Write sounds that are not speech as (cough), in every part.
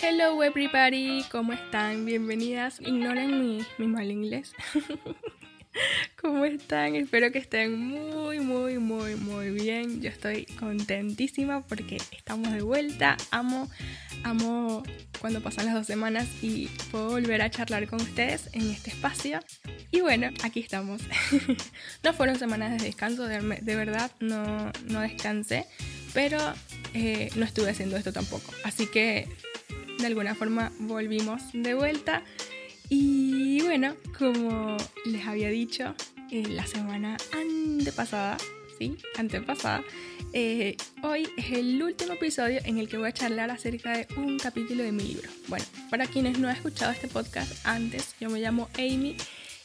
Hello everybody, ¿cómo están? Bienvenidas. Ignoren mi, mi mal inglés. (laughs) ¿Cómo están? Espero que estén muy, muy, muy, muy bien. Yo estoy contentísima porque estamos de vuelta. Amo, amo cuando pasan las dos semanas y puedo volver a charlar con ustedes en este espacio. Y bueno, aquí estamos. (laughs) no fueron semanas de descanso, de, verdad, no, no descansé, pero eh, no estuve haciendo esto tampoco. Así que de alguna forma volvimos de vuelta. Y bueno, como les había dicho, eh, la semana antepasada, sí, antepasada, eh, hoy es el último episodio en el que voy a charlar acerca de un capítulo de mi libro. Bueno, para quienes no han escuchado este podcast antes, yo me llamo Amy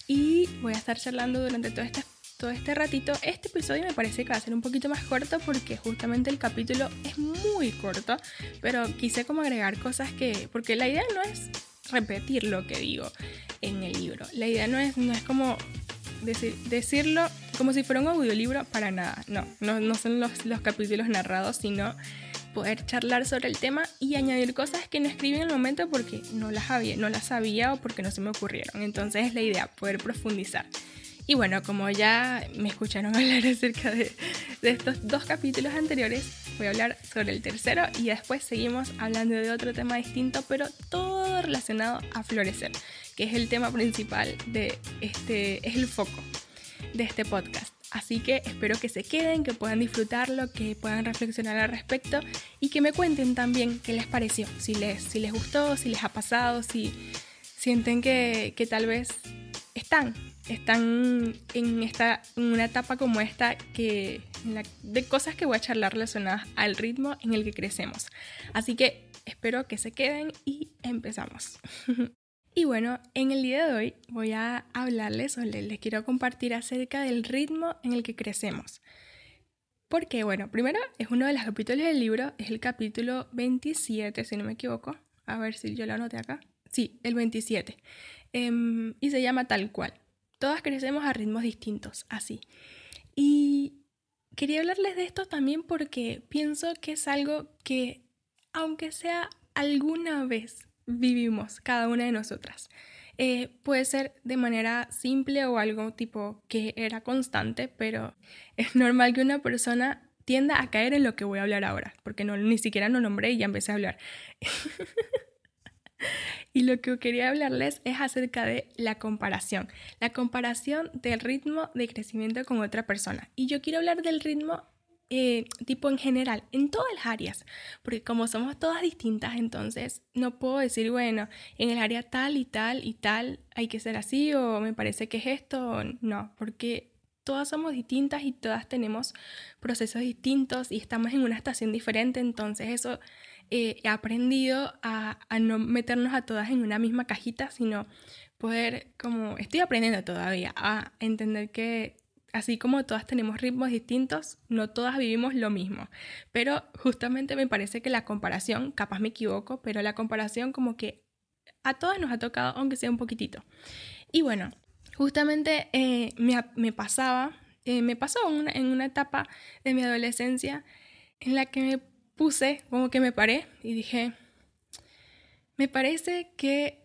y voy a estar charlando durante todo este este ratito. Este episodio me parece que va a ser un poquito más corto porque justamente el capítulo es muy corto, pero quise como agregar cosas que, porque la idea no es repetir lo que digo en el libro, la idea no es, no es como decir, decirlo como si fuera un audiolibro para nada, no, no, no son los, los capítulos narrados, sino poder charlar sobre el tema y añadir cosas que no escribí en el momento porque no las había, no las sabía o porque no se me ocurrieron. Entonces es la idea, poder profundizar. Y bueno, como ya me escucharon (laughs) hablar acerca de, estos dos capítulos anteriores, voy a hablar sobre el tercero y después seguimos hablando de otro tema distinto, pero todo relacionado a florecer, que es el tema principal de este, es el foco de este podcast. Así que espero que se queden, que puedan disfrutarlo, que puedan reflexionar al respecto y que me cuenten también qué les pareció, si les, si les gustó, si les ha pasado, si sienten que, que tal vez están están en, esta, una etapa como esta que, de cosas que voy a charlar relacionadas al ritmo en el que crecemos. Así que espero que se queden y empezamos. (laughs) y bueno, en el día de hoy voy a hablarles o les quiero compartir acerca del ritmo en el que crecemos. Porque, bueno, primero es uno de los capítulos del libro, es el capítulo 27, si no me equivoco. A ver si yo lo anoté acá. Sí, el 27. Em, y se llama tal cual. Todas crecemos a ritmos distintos, así. Y quería hablarles de esto también porque pienso que es algo que, aunque sea alguna vez, vivimos cada una de nosotras. Eh, puede ser de manera simple o algo tipo que era constante, pero (laughs) es normal que una persona tienda a caer en lo que voy a hablar ahora, porque no, ni siquiera lo nombré y ya empecé a hablar. (laughs) (laughs) Y lo que quería hablarles es acerca de la comparación, la comparación del ritmo de crecimiento con otra persona. Y yo quiero hablar del ritmo eh, tipo en general, en todas las áreas, porque como somos todas distintas, entonces no puedo decir, bueno, en el área tal y tal y tal hay que ser así o me parece que es esto, no, porque todas somos distintas y todas tenemos procesos distintos y estamos en una estación diferente, entonces eso eh, he aprendido a, no meternos a todas en una misma cajita, sino poder, como estoy aprendiendo todavía, a entender que así como todas tenemos ritmos distintos, no todas vivimos lo mismo. Pero justamente me parece que la comparación, capaz me equivoco, pero la comparación como que a todas nos ha tocado, aunque sea un poquitito. Y bueno, justamente eh, me, pasaba, eh, me pasó en una etapa de mi adolescencia en la que me puse, como que me paré y dije, me parece que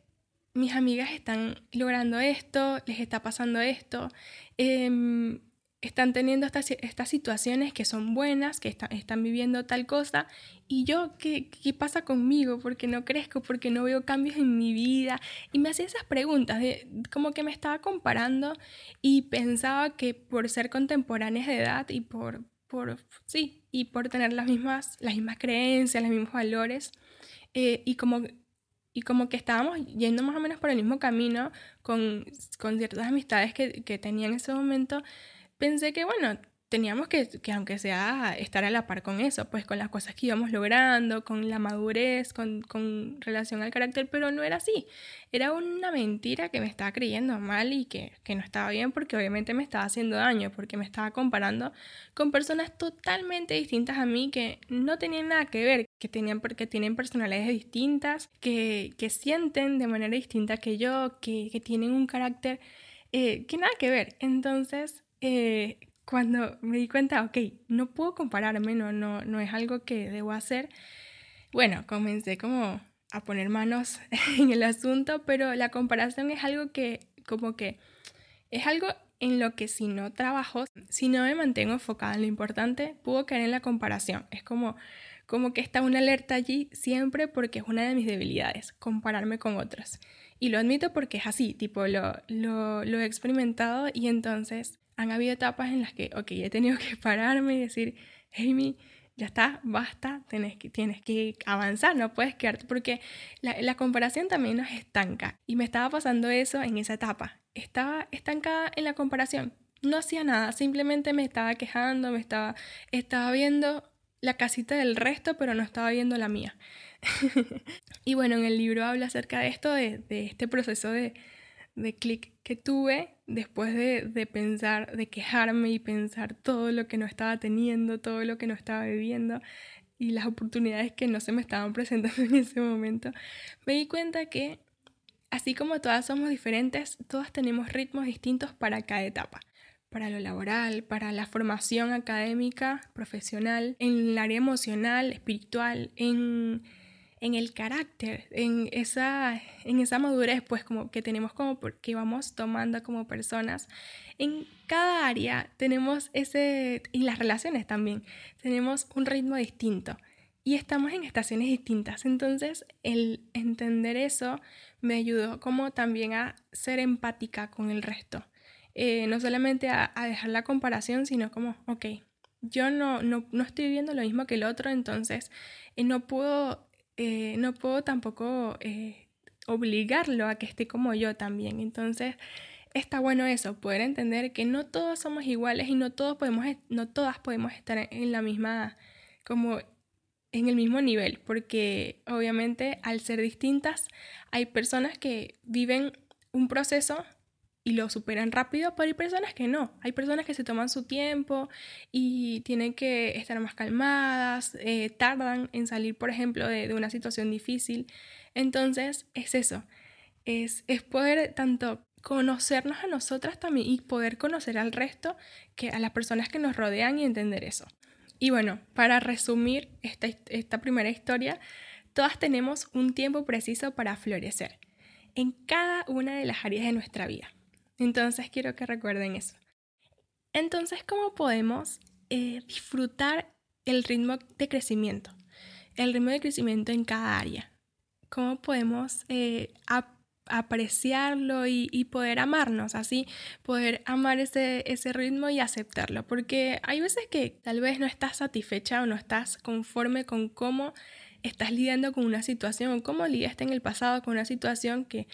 mis amigas están logrando esto, les está pasando esto, em, están teniendo estas, estas, situaciones que son buenas, que están viviendo tal cosa, y yo, ¿qué, ¿qué pasa conmigo? porque no crezco? porque no veo cambios en mi vida? Y me hacía esas preguntas, de, como que me estaba comparando y pensaba que por ser contemporáneas de edad y por, por, sí, y por tener las mismas, las mismas creencias, los mismos valores, eh, y como y como que estábamos yendo más o menos por el mismo camino con, con ciertas amistades que, que tenía en ese momento, pensé que, bueno, teníamos que, que, aunque sea, estar a la par con eso, pues con las cosas que íbamos logrando, con la madurez, con, con, relación al carácter, pero no era así. Era una mentira que me estaba creyendo mal y que, que, no estaba bien porque obviamente me estaba haciendo daño, porque me estaba comparando con personas totalmente distintas a mí que no tenían nada que ver, que, tenían, porque tienen personalidades distintas, que, que sienten de manera distinta que yo, que, que tienen un carácter eh, que nada que ver. Entonces, eh, cuando me di cuenta, ok, no puedo compararme, no, no, no es algo que debo hacer, bueno, comencé como a poner manos (laughs) en el asunto, pero la comparación es algo que, como que, es algo en lo que si no trabajo, si no me mantengo enfocada en lo importante, puedo caer en la comparación. Es como, como que está una alerta allí siempre porque es una de mis debilidades, compararme con otros. Y lo admito porque es así, tipo, lo, lo, lo he experimentado y entonces han habido etapas en las que, ok, he tenido que (laughs) pararme y decir, Amy, ya está, basta, tienes que, tienes que avanzar, no puedes quedarte, porque la, comparación también nos estanca. Y me estaba pasando eso en esa etapa. Estaba estancada en la comparación. No hacía nada, simplemente me estaba quejando, me estaba, estaba viendo la casita del resto, pero no estaba viendo la mía. (laughs) y bueno, en el libro habla acerca de esto, de este proceso de, de clic que tuve después de, de, pensar, de quejarme y pensar todo lo que no estaba teniendo, todo lo que no estaba viviendo y las oportunidades que no se me estaban (laughs) presentando en ese momento, me di cuenta que así como todas somos diferentes, todas tenemos ritmos distintos para cada etapa. Para lo laboral, para la formación académica, profesional, en el área emocional, espiritual, en en el carácter, en esa, en esa madurez pues como que tenemos como que vamos tomando como personas. En cada área tenemos ese, y las relaciones también, tenemos un ritmo distinto y estamos en estaciones distintas. Entonces el entender eso me ayudó como también a ser empática con el resto. Eh, no solamente a, a, dejar la comparación, sino como, ok, yo no, no, no estoy viendo lo mismo que el otro, entonces eh, no puedo eh, no puedo tampoco eh, obligarlo a que esté como yo también. Entonces, está bueno eso, poder entender que no todos somos iguales y no todos podemos, no todas podemos estar en la misma, como en el mismo nivel, porque obviamente al ser distintas hay personas que viven un proceso y lo superan rápido, pero hay personas que no. Hay personas que se toman su tiempo y tienen que estar más calmadas, eh, tardan en salir, por ejemplo, de, una situación difícil. Entonces, es eso. Es, poder tanto conocernos a nosotras también y poder conocer al resto, que a las personas que nos rodean y entender eso. Y bueno, para resumir esta primera historia, todas tenemos un tiempo preciso para florecer en cada una de las áreas de nuestra vida. Entonces quiero que recuerden eso. Entonces, ¿cómo podemos eh, disfrutar el ritmo de crecimiento? El ritmo de crecimiento en cada área. ¿Cómo podemos eh, ap apreciarlo y, y, poder amarnos, así poder amar ese, ese ritmo y aceptarlo? Porque hay veces que tal vez no estás satisfecha o no estás conforme con cómo estás lidiando con una situación o cómo lidiaste en el pasado con una situación que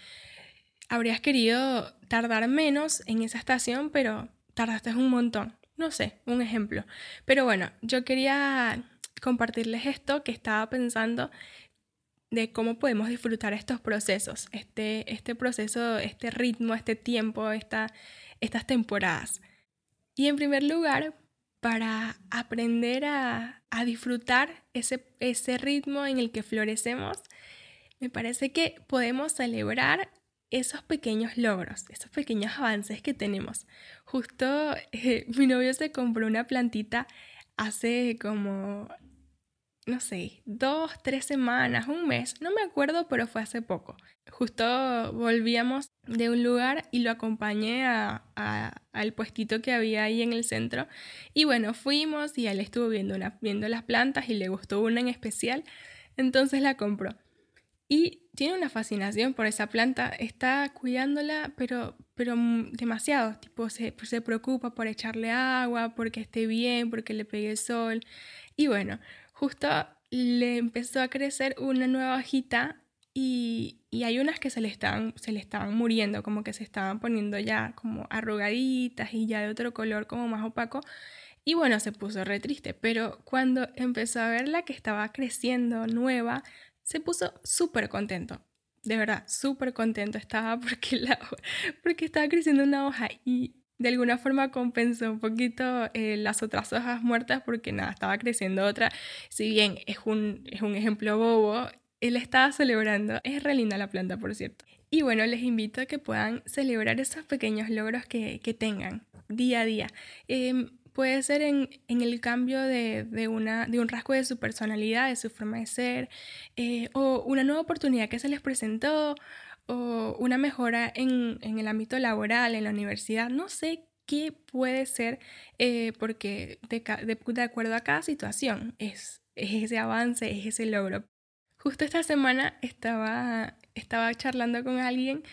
habrías querido tardar menos en esa estación, pero tardaste un montón. No sé, un ejemplo. Pero bueno, yo quería compartirles esto que estaba pensando de cómo podemos disfrutar estos procesos, este, este proceso, este ritmo, este tiempo, esta, estas temporadas. Y en primer lugar, para aprender a, a disfrutar ese, ese ritmo en el que florecemos, me parece que podemos celebrar esos pequeños logros, esos pequeños avances que tenemos. Justo eh, (laughs) mi novio se compró una plantita hace como, no sé, dos, tres semanas, un mes, no me acuerdo, pero fue hace poco. Justo volvíamos de un lugar y lo acompañé a, al puestito que había ahí en el centro. Y bueno, fuimos y él estuvo viendo, viendo las plantas y le gustó una en especial, entonces la compró. Y tiene una fascinación por esa planta, está cuidándola, pero, pero demasiado, tipo se, se preocupa por echarle agua, porque esté bien, porque le pegue el sol. Y bueno, justo le empezó a crecer una nueva hojita y, hay unas que se le, estaban, se le estaban muriendo, como que se estaban poniendo ya como arrugaditas y ya de otro color como más opaco. Y bueno, se puso re triste, pero cuando empezó a ver la que estaba creciendo nueva, se puso súper contento. De verdad, súper contento estaba (laughs) porque, la, porque estaba creciendo una hoja y de alguna forma compensó un poquito eh, las otras hojas muertas porque nada, estaba creciendo otra. Si bien es un, es un ejemplo bobo, él estaba celebrando. Es re linda la planta, por cierto. Y bueno, les invito a que puedan celebrar esos pequeños logros que, tengan día a día. Em, puede ser en, el cambio de, una, de un rasgo de su personalidad, de su forma de ser, eh, o una nueva oportunidad que se les presentó, o una mejora en, el ámbito laboral, en la universidad. No sé qué puede ser, eh, porque de, de, acuerdo a cada situación es, es ese avance, es ese logro. Justo esta semana estaba, estaba charlando con alguien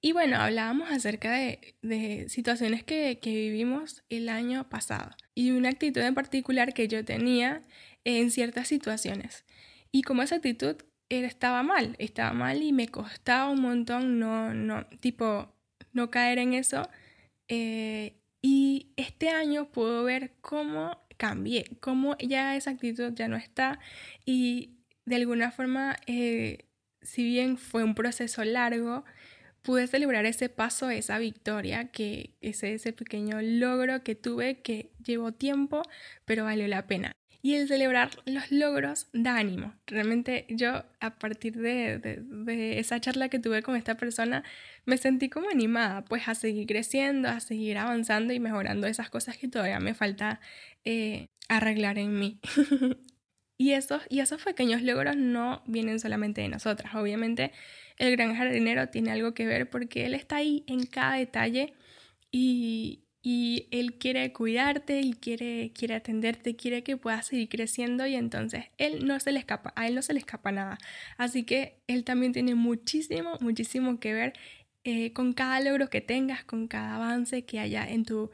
y bueno, hablábamos acerca de, situaciones que, vivimos el año pasado y una actitud en particular que yo tenía en ciertas situaciones. Y como esa actitud estaba mal, estaba mal y me costaba un montón no, no, tipo, no caer en eso. Eh, y este año puedo ver cómo cambié, cómo ya esa actitud ya no está y de alguna forma, eh, si bien fue un proceso largo, pude celebrar ese paso, esa victoria, que ese, ese pequeño logro que tuve que llevó tiempo, pero valió la pena. Y el celebrar los logros da ánimo. Realmente yo a partir de, de, esa charla que tuve con esta persona me sentí como animada pues a seguir creciendo, a seguir avanzando y mejorando esas cosas que todavía me falta eh, arreglar en mí. (laughs) Y esos, y esos pequeños logros no vienen solamente de nosotras. Obviamente el gran jardinero tiene algo que ver porque él está ahí en cada detalle y, y él quiere cuidarte, él quiere, quiere atenderte, quiere que puedas seguir creciendo y entonces él no se le escapa, a él no se le escapa nada. Así que él también tiene muchísimo, muchísimo que ver eh, con cada logro que tengas, con cada avance que haya en tu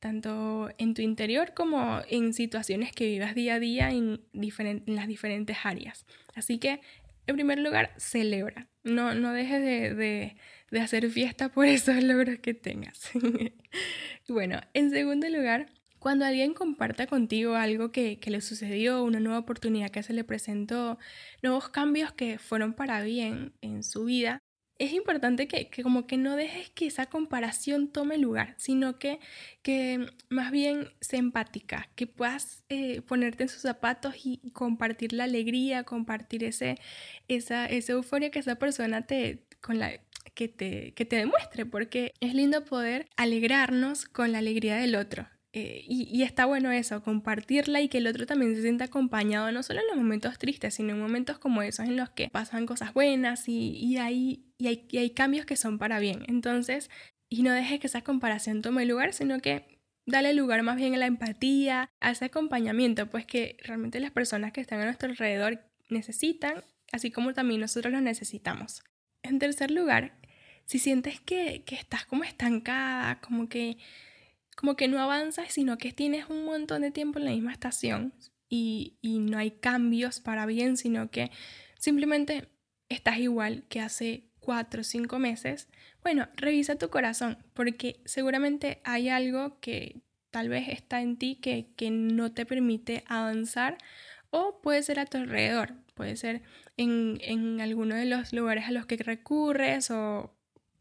tanto en tu interior como en situaciones que vivas día a día en, en las diferentes áreas. Así que, en primer lugar, celebra. No, no dejes de, hacer fiesta por (laughs) esos logros que tengas. (laughs) bueno, en segundo lugar, cuando alguien comparta contigo algo que, que, le sucedió, una nueva oportunidad que se le presentó, nuevos cambios que fueron para bien en su vida, es importante que, como que no dejes que esa comparación tome lugar, sino que, que más bien se empática, que puedas eh, ponerte en sus zapatos y compartir la alegría, compartir ese, esa, esa euforia que esa persona te, con la, que te, que te demuestre, porque es lindo poder alegrarnos con la alegría del otro. Eh, y, está bueno eso, compartirla y que el otro también se sienta acompañado, no solo en los momentos tristes, sino en momentos como esos en los que pasan cosas buenas y, y, hay, y, hay, y hay cambios que son para bien. Entonces, y no dejes que esa comparación tome lugar, sino que dale lugar más bien a la empatía, a ese acompañamiento, pues que realmente las personas que están a nuestro alrededor necesitan, así como también nosotros los necesitamos. En tercer lugar, si sientes que, que estás como estancada, como que como que no avanzas, sino que tienes un montón de tiempo en la misma estación y, no hay cambios para bien, sino que simplemente estás igual que hace cuatro o cinco meses, bueno, revisa tu corazón, porque seguramente hay algo que tal vez está en ti que, que no te permite avanzar o puede ser a tu alrededor, puede ser en, en alguno de los lugares a los que recurres o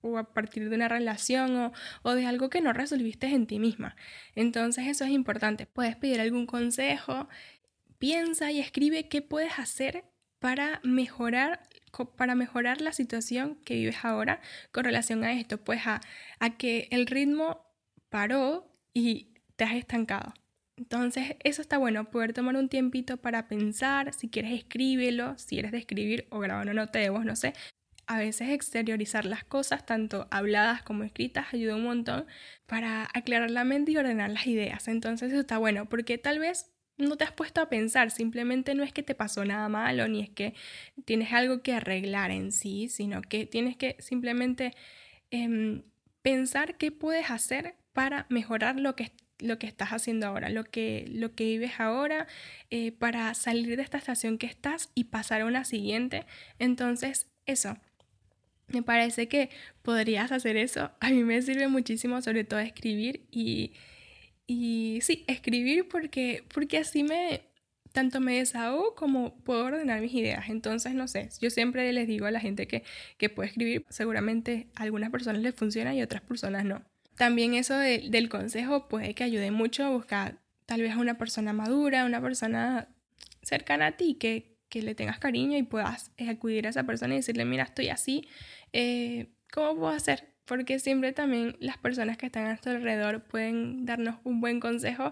o a partir de una relación o, de algo que no resolviste en ti misma. Entonces eso es importante. Puedes pedir algún consejo, piensa y escribe qué puedes hacer para mejorar para mejorar la situación que vives ahora con relación a esto, pues a, a que el ritmo paró y te has estancado. Entonces, eso está bueno, poder tomar un tiempito para pensar, si quieres escríbelo, si eres de escribir o grabar una nota de voz, no sé, a veces exteriorizar las cosas, tanto habladas como escritas, ayuda un montón para aclarar la mente y ordenar las ideas. Entonces eso está bueno, porque tal vez no te has puesto a pensar, simplemente no es que te pasó nada malo, ni es que tienes algo que arreglar en sí, sino que tienes que simplemente em, pensar qué puedes hacer para mejorar lo que, lo que estás haciendo ahora, lo que, lo que vives ahora, eh, para salir de esta estación que estás y pasar a una siguiente. Entonces, eso. Me parece que podrías hacer eso. A mí me sirve muchísimo, sobre todo escribir y, y sí, escribir porque, porque así me, tanto me desahogo como puedo ordenar mis ideas. Entonces, no sé, yo siempre les digo a la gente que, que puede escribir, seguramente a algunas personas les funciona y a otras personas no. También eso del consejo puede que ayude mucho a buscar tal vez a una persona madura, una persona cercana a ti, que, que le tengas cariño y puedas acudir a esa persona y decirle, mira, estoy así, eh, ¿cómo puedo hacer? Porque siempre también las personas que están a nuestro alrededor pueden darnos un buen consejo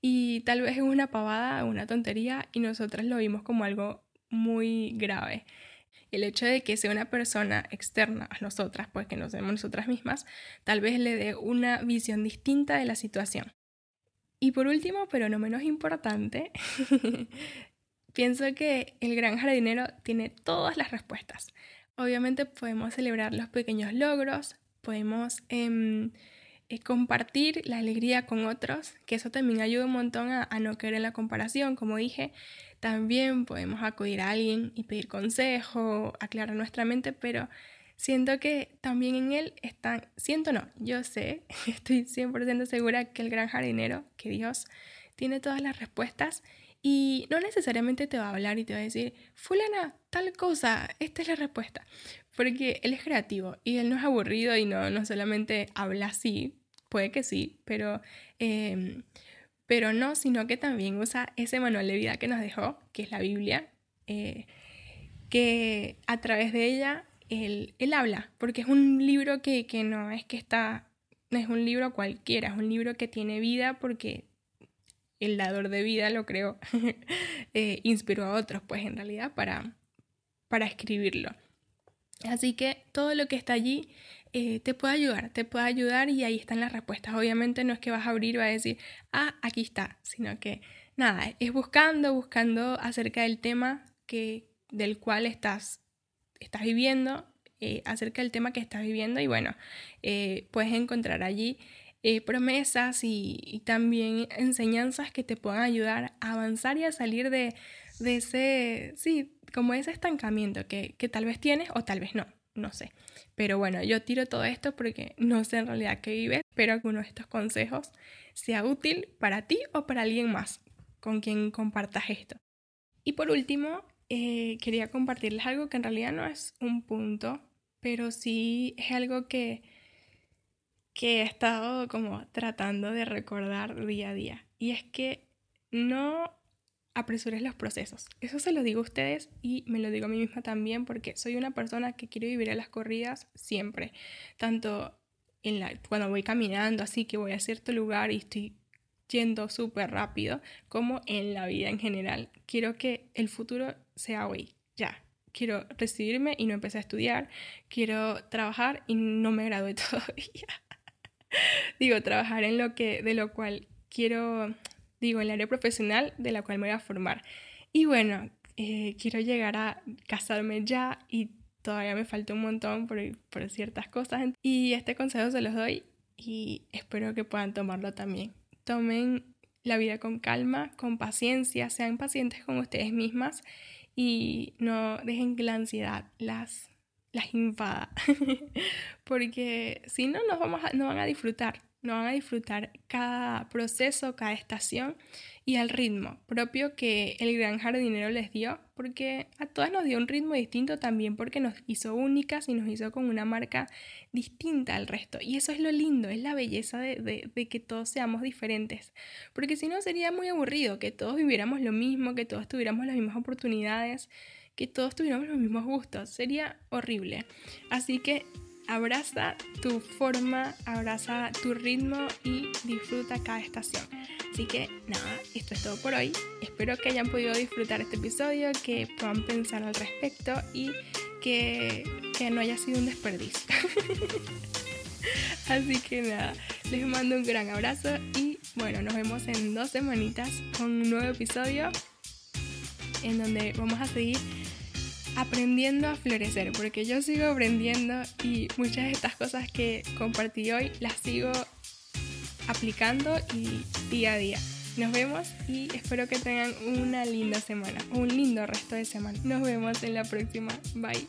y tal vez es una pavada, una tontería y nosotras lo vimos como algo muy grave. El hecho de que sea una persona externa a nosotras, pues que nos vemos nosotras mismas, tal vez le dé una visión distinta de la situación. Y por último, pero no menos importante, (laughs) pienso que el gran jardinero tiene todas las respuestas. Obviamente podemos celebrar los pequeños logros, podemos em, eh, compartir la alegría con otros, que eso también ayuda un montón a, no querer en la comparación, como dije. También podemos acudir a alguien y pedir consejo, aclarar nuestra mente, pero siento que también en él están, siento no, yo sé, (laughs) estoy 100% segura que el gran jardinero, que Dios, tiene todas las respuestas y no necesariamente te va a hablar y te va a decir, fulana, tal cosa, esta es la respuesta. Porque él es creativo y él no es aburrido y no, no solamente habla así, puede que sí, pero, em, pero no, sino que también usa ese manual de vida que nos dejó, que es la Biblia, eh, que a través de ella él, él, habla, porque es un libro que, que no es que está, no es un libro cualquiera, es un libro que tiene vida porque el dador de vida lo creo, (laughs) eh, inspiró a otros, pues en realidad, para, para escribirlo. Así que todo lo que está allí eh, te puede ayudar, te puede ayudar y ahí están las respuestas. Obviamente no es que vas a abrir y vas a decir, ah, aquí está, sino que nada, es buscando, buscando acerca del tema que, del cual estás, estás viviendo, eh, acerca del tema que estás viviendo y bueno, eh, puedes encontrar allí promesas y, también enseñanzas que te puedan ayudar a avanzar y a salir de, ese, sí, como ese estancamiento que, que tal vez tienes o tal vez no no sé. Pero bueno, yo tiro todo esto porque no sé en realidad qué vives. Espero que uno de estos consejos sea útil para ti o para alguien más con quien compartas esto. Y por último, eh, quería compartirles algo que en realidad no es un punto, pero sí es algo que, que he estado como tratando de recordar día a día. Y es que no apresures los procesos. Eso se lo digo a ustedes y me lo digo a mí misma también porque soy una persona que quiere vivir a las corridas siempre. Tanto en la, cuando voy caminando, así que voy a cierto lugar y estoy yendo súper rápido, como en la vida en general. Quiero que el futuro sea hoy, ya. Quiero recibirme y no empecé a estudiar. Quiero trabajar y no me gradué (laughs) todavía. (laughs) Digo, trabajar en lo que, de lo cual quiero digo, en el área profesional de la cual me voy a formar. Y bueno, eh, quiero llegar a casarme ya y todavía me falta un montón por, por ciertas cosas. Y este consejo se los doy y espero que puedan tomarlo también. Tomen la vida con calma, con paciencia, sean pacientes con ustedes mismas y no dejen que la ansiedad las, las invada. (laughs) Porque si no, nos vamos no van a disfrutar no van a disfrutar cada proceso, cada estación y al ritmo propio que el gran jardinero les dio, porque a todas nos dio un ritmo distinto también porque nos hizo únicas y nos hizo con una marca distinta al resto. Y eso es lo lindo, es la belleza de, de que todos seamos diferentes, porque si no sería muy aburrido que todos viviéramos lo mismo, que todos tuviéramos las mismas oportunidades, que todos tuviéramos los mismos gustos, sería horrible. Así que abraza tu forma, abraza tu ritmo y disfruta cada estación. Así que nada, esto es todo por hoy. Espero que hayan podido disfrutar este episodio, que puedan pensar al respecto y que, que no haya sido un desperdicio. (laughs) Así que nada, les mando un gran abrazo y bueno, nos vemos en dos semanitas con un nuevo episodio en donde vamos a seguir aprendiendo a florecer, porque yo sigo aprendiendo y muchas de estas cosas que compartí hoy las sigo aplicando y día a día. Nos vemos y espero que tengan una linda semana, un lindo resto de semana. Nos vemos en la próxima. Bye.